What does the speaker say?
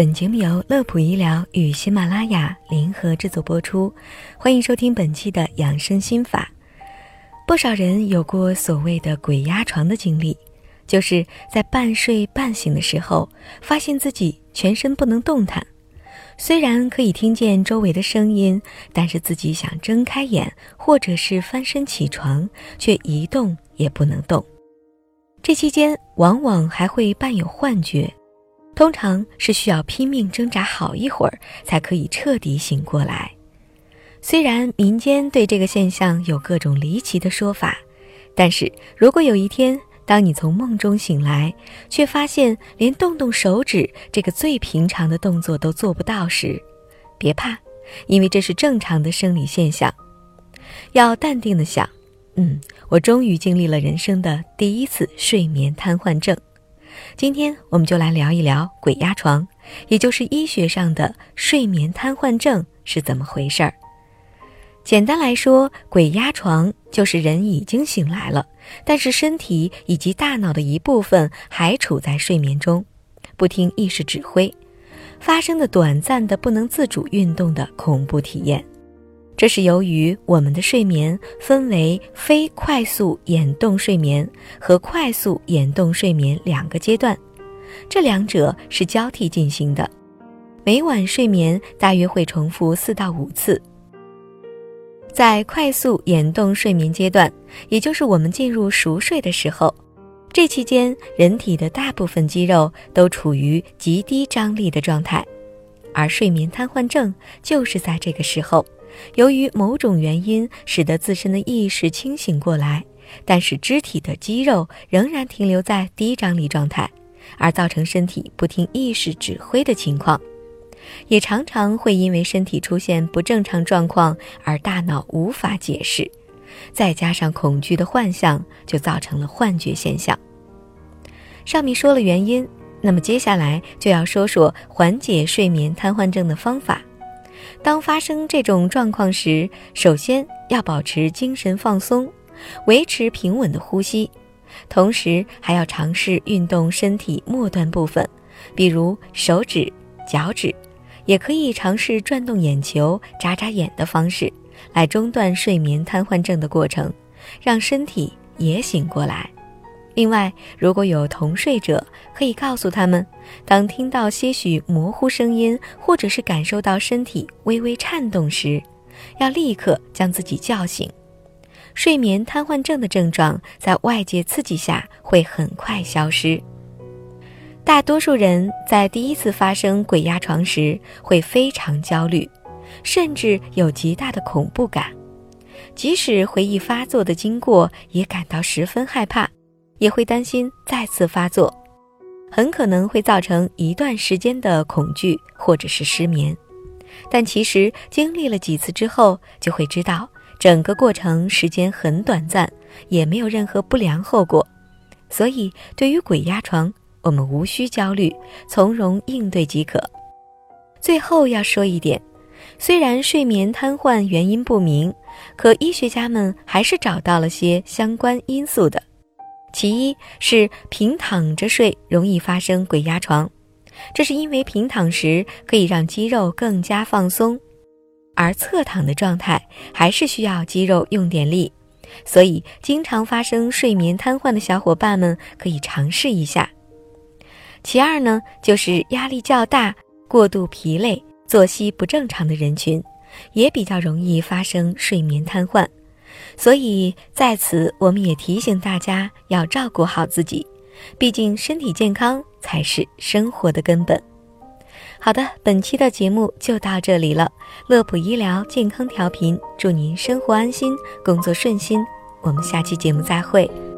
本节目由乐普医疗与喜马拉雅联合制作播出，欢迎收听本期的养生心法。不少人有过所谓的“鬼压床”的经历，就是在半睡半醒的时候，发现自己全身不能动弹，虽然可以听见周围的声音，但是自己想睁开眼或者是翻身起床，却一动也不能动。这期间往往还会伴有幻觉。通常是需要拼命挣扎好一会儿，才可以彻底醒过来。虽然民间对这个现象有各种离奇的说法，但是如果有一天，当你从梦中醒来，却发现连动动手指这个最平常的动作都做不到时，别怕，因为这是正常的生理现象。要淡定的想，嗯，我终于经历了人生的第一次睡眠瘫痪症。今天我们就来聊一聊鬼压床，也就是医学上的睡眠瘫痪症是怎么回事儿。简单来说，鬼压床就是人已经醒来了，但是身体以及大脑的一部分还处在睡眠中，不听意识指挥，发生的短暂的不能自主运动的恐怖体验。这是由于我们的睡眠分为非快速眼动睡眠和快速眼动睡眠两个阶段，这两者是交替进行的。每晚睡眠大约会重复四到五次。在快速眼动睡眠阶段，也就是我们进入熟睡的时候，这期间人体的大部分肌肉都处于极低张力的状态，而睡眠瘫痪症就是在这个时候。由于某种原因，使得自身的意识清醒过来，但是肢体的肌肉仍然停留在低张力状态，而造成身体不听意识指挥的情况，也常常会因为身体出现不正常状况而大脑无法解释，再加上恐惧的幻象，就造成了幻觉现象。上面说了原因，那么接下来就要说说缓解睡眠瘫痪症的方法。当发生这种状况时，首先要保持精神放松，维持平稳的呼吸，同时还要尝试运动身体末端部分，比如手指、脚趾，也可以尝试转动眼球、眨眨眼的方式，来中断睡眠瘫痪症的过程，让身体也醒过来。另外，如果有同睡者，可以告诉他们，当听到些许模糊声音，或者是感受到身体微微颤动时，要立刻将自己叫醒。睡眠瘫痪症的症状在外界刺激下会很快消失。大多数人在第一次发生鬼压床时会非常焦虑，甚至有极大的恐怖感，即使回忆发作的经过，也感到十分害怕。也会担心再次发作，很可能会造成一段时间的恐惧或者是失眠。但其实经历了几次之后，就会知道整个过程时间很短暂，也没有任何不良后果。所以对于鬼压床，我们无需焦虑，从容应对即可。最后要说一点，虽然睡眠瘫痪原因不明，可医学家们还是找到了些相关因素的。其一是平躺着睡容易发生鬼压床，这是因为平躺时可以让肌肉更加放松，而侧躺的状态还是需要肌肉用点力，所以经常发生睡眠瘫痪的小伙伴们可以尝试一下。其二呢，就是压力较大、过度疲累、作息不正常的人群，也比较容易发生睡眠瘫痪。所以在此，我们也提醒大家要照顾好自己，毕竟身体健康才是生活的根本。好的，本期的节目就到这里了。乐普医疗健康调频，祝您生活安心，工作顺心。我们下期节目再会。